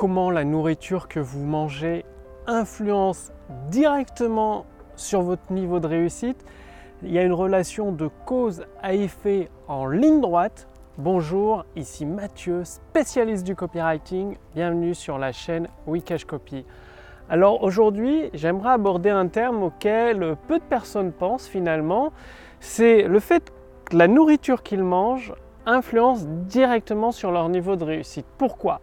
comment la nourriture que vous mangez influence directement sur votre niveau de réussite. Il y a une relation de cause à effet en ligne droite. Bonjour, ici Mathieu, spécialiste du copywriting. Bienvenue sur la chaîne Wikash Copy. Alors aujourd'hui, j'aimerais aborder un terme auquel peu de personnes pensent finalement. C'est le fait que la nourriture qu'ils mangent influence directement sur leur niveau de réussite. Pourquoi?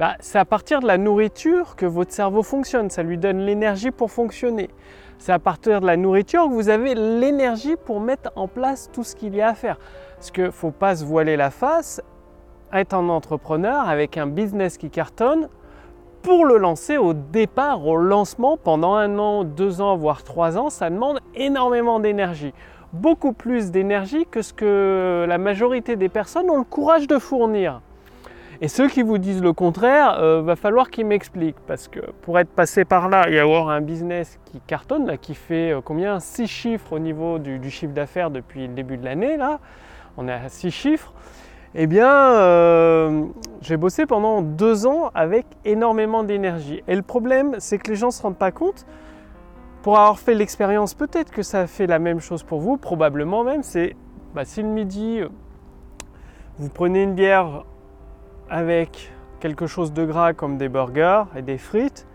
Bah, C'est à partir de la nourriture que votre cerveau fonctionne, ça lui donne l'énergie pour fonctionner. C'est à partir de la nourriture que vous avez l'énergie pour mettre en place tout ce qu'il y a à faire. Parce qu'il ne faut pas se voiler la face, être un entrepreneur avec un business qui cartonne, pour le lancer au départ, au lancement, pendant un an, deux ans, voire trois ans, ça demande énormément d'énergie. Beaucoup plus d'énergie que ce que la majorité des personnes ont le courage de fournir. Et ceux qui vous disent le contraire, euh, va falloir qu'ils m'expliquent. Parce que pour être passé par là et avoir un business qui cartonne, là, qui fait euh, combien? 6 chiffres au niveau du, chiffre d'affaires depuis le début de l'année, là, on est à 6 chiffres, eh bien, euh, j'ai bossé pendant deux ans avec énormément d'énergie. Et le problème, c'est que les gens ne se rendent pas compte. Pour avoir fait l'expérience, peut-être que ça fait la même chose pour vous, probablement même, c'est bah, si le midi, vous prenez une bière avec quelque chose de gras comme des burgers et des frites,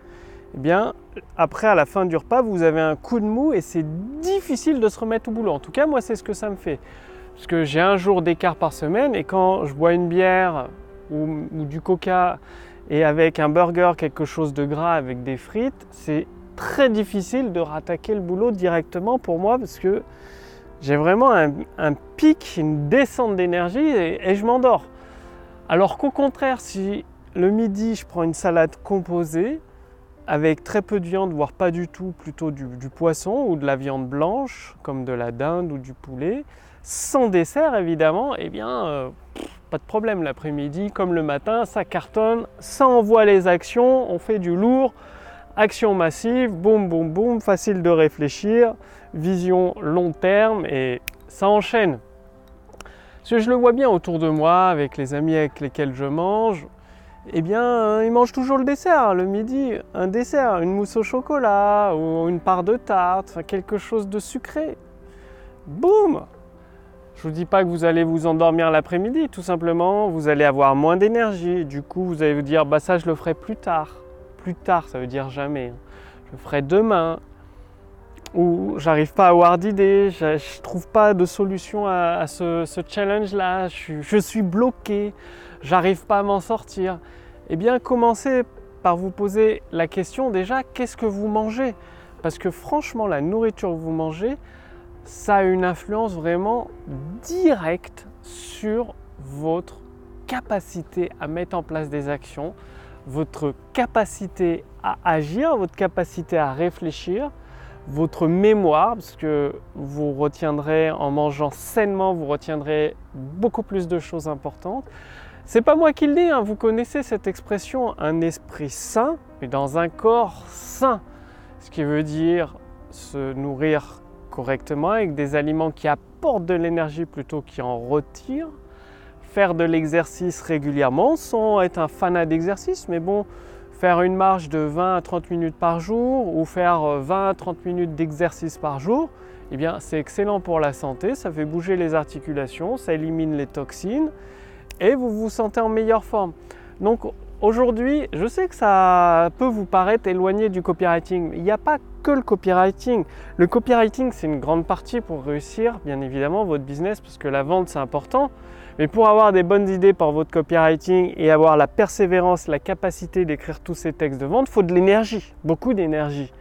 eh bien, après, à la fin du repas, vous avez un coup de mou et c'est difficile de se remettre au boulot. En tout cas, moi, c'est ce que ça me fait. Parce que j'ai un jour d'écart par semaine et quand je bois une bière ou, du coca et avec un burger, quelque chose de gras avec des frites, c'est très difficile de rattaquer le boulot directement pour moi parce que j'ai vraiment un, pic, une descente d'énergie et je m'endors. Alors qu'au contraire, si le midi je prends une salade composée avec très peu de viande, voire pas du tout, plutôt du, poisson ou de la viande blanche, comme de la dinde ou du poulet, sans dessert évidemment, eh bien, euh, pas de problème l'après-midi, comme le matin, ça cartonne, ça envoie les actions, on fait du lourd, action massive, boum, boum, boum, facile de réfléchir, vision long terme et ça enchaîne. Parce je le vois bien autour de moi, avec les amis avec lesquels je mange, eh bien, euh, ils mangent toujours le dessert, le midi, un dessert, une mousse au chocolat ou une part de tarte, quelque chose de sucré. Boum Je vous dis pas que vous allez vous endormir l'après-midi, tout simplement, vous allez avoir moins d'énergie. Du coup, vous allez vous dire, bah ça, je le ferai plus tard. Plus tard, ça veut dire jamais. Je le ferai demain, où j'arrive pas à avoir d'idées, je, ne trouve pas de solution à, ce, challenge-là, je, suis bloqué, j'arrive pas à m'en sortir. Eh bien, commencez par vous poser la question déjà, qu'est-ce que vous mangez? Parce que franchement, la nourriture que vous mangez, ça a une influence vraiment directe sur votre capacité à mettre en place des actions, votre capacité à agir, votre capacité à réfléchir, votre mémoire, parce que vous retiendrez en mangeant sainement, vous retiendrez beaucoup plus de choses importantes. C'est pas moi qui le dis, hein. vous connaissez cette expression, un esprit sain, mais dans un corps sain. Ce qui veut dire se nourrir correctement avec des aliments qui apportent de l'énergie plutôt qui en retirent. Faire de l'exercice régulièrement sans être un fanat d'exercice, mais bon, faire une marche de 20 à 30 minutes par jour ou faire 20 à 30 minutes d'exercice par jour, eh bien c'est excellent pour la santé, ça fait bouger les articulations, ça élimine les toxines et vous vous sentez en meilleure forme. Donc aujourd'hui, je sais que ça peut vous paraître éloigné du copywriting, mais il n'y a pas que le copywriting. Le copywriting, c'est une grande partie pour réussir, bien évidemment, votre business, parce que la vente, c'est important. Mais pour avoir des bonnes idées pour votre copywriting et avoir la persévérance, la capacité d'écrire tous ces textes de vente, il faut de l'énergie, beaucoup d'énergie.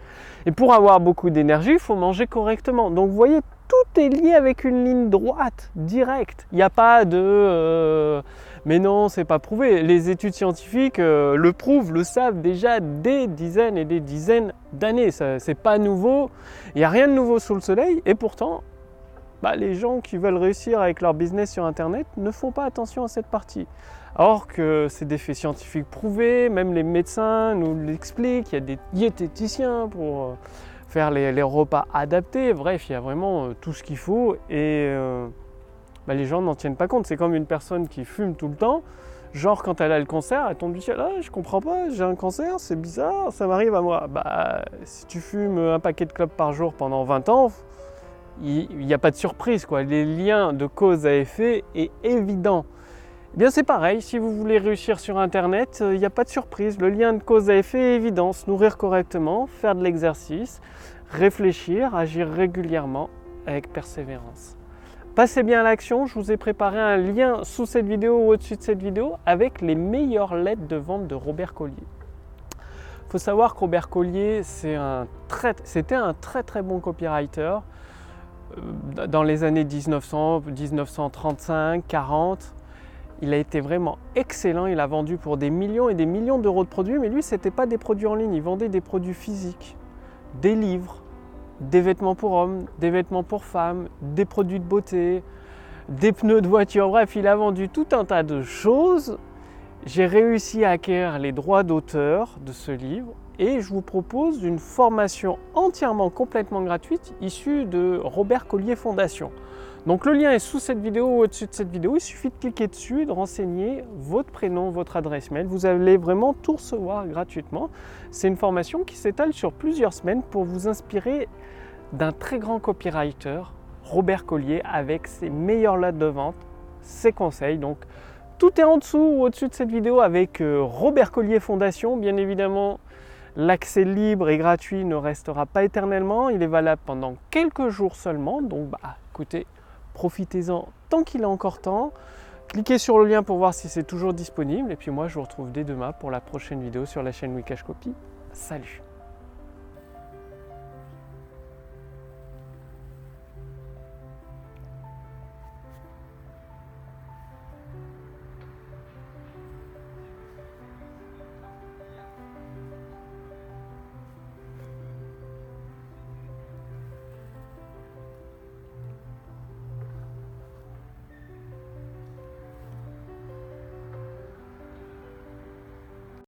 Et pour avoir beaucoup d'énergie, il faut manger correctement. Donc vous voyez, tout est lié avec une ligne droite, directe. Il n'y a pas de euh, mais non, c'est pas prouvé. Les études scientifiques euh, le prouvent, le savent déjà des dizaines et des dizaines d'années. C'est pas nouveau. Il n'y a rien de nouveau sous le soleil. Et pourtant, bah, les gens qui veulent réussir avec leur business sur Internet ne font pas attention à cette partie. Or que c'est des faits scientifiques prouvés, même les médecins nous l'expliquent, il y a des diététiciens pour euh, faire les, repas adaptés, bref, il y a vraiment euh, tout ce qu'il faut et bah, les gens n'en tiennent pas compte. C'est comme une personne qui fume tout le temps. Genre quand elle a le cancer, elle tombe du ciel, ah, je comprends pas, j'ai un cancer, c'est bizarre, ça m'arrive à moi. Bah si tu fumes un paquet de clopes par jour pendant 20 ans, il n'y a pas de surprise quoi. Les liens de cause à effet est évident. Eh bien c'est pareil, si vous voulez réussir sur internet, il n'y a pas de surprise. Le lien de cause à effet est évident. Se nourrir correctement, faire de l'exercice, réfléchir, agir régulièrement avec persévérance. Passez bien à l'action, je vous ai préparé un lien sous cette vidéo ou au-dessus de cette vidéo avec les meilleures lettres de vente de Robert Collier. Il faut savoir que Robert Collier, c'était un, très très bon copywriter euh, dans les années 1900, 1935, 40. Il a été vraiment excellent, il a vendu pour des millions et des millions d'euros de produits, mais lui, ce n'était pas des produits en ligne, il vendait des produits physiques, des livres, des vêtements pour hommes, des vêtements pour femmes, des produits de beauté, des pneus de voiture, bref, il a vendu tout un tas de choses. J'ai réussi à acquérir les droits d'auteur de ce livre et je vous propose une formation entièrement complètement gratuite issue de Robert Collier Fondation. Donc le lien est sous cette vidéo ou au-dessus de cette vidéo. Il suffit de cliquer dessus et de renseigner votre prénom, votre adresse mail. Vous allez vraiment tout recevoir gratuitement. C'est une formation qui s'étale sur plusieurs semaines pour vous inspirer d'un très grand copywriter, Robert Collier, avec ses meilleures lettres de vente, ses conseils. Donc tout est en dessous ou au-dessus de cette vidéo avec euh, Robert Collier Fondation. Bien évidemment, L'accès libre et gratuit ne restera pas éternellement, il est valable pendant quelques jours seulement, donc bah écoutez, profitez-en tant qu'il est encore temps. Cliquez sur le lien pour voir si c'est toujours disponible. Et puis moi, je vous retrouve dès demain pour la prochaine vidéo sur la chaîne Wikash Copy. Salut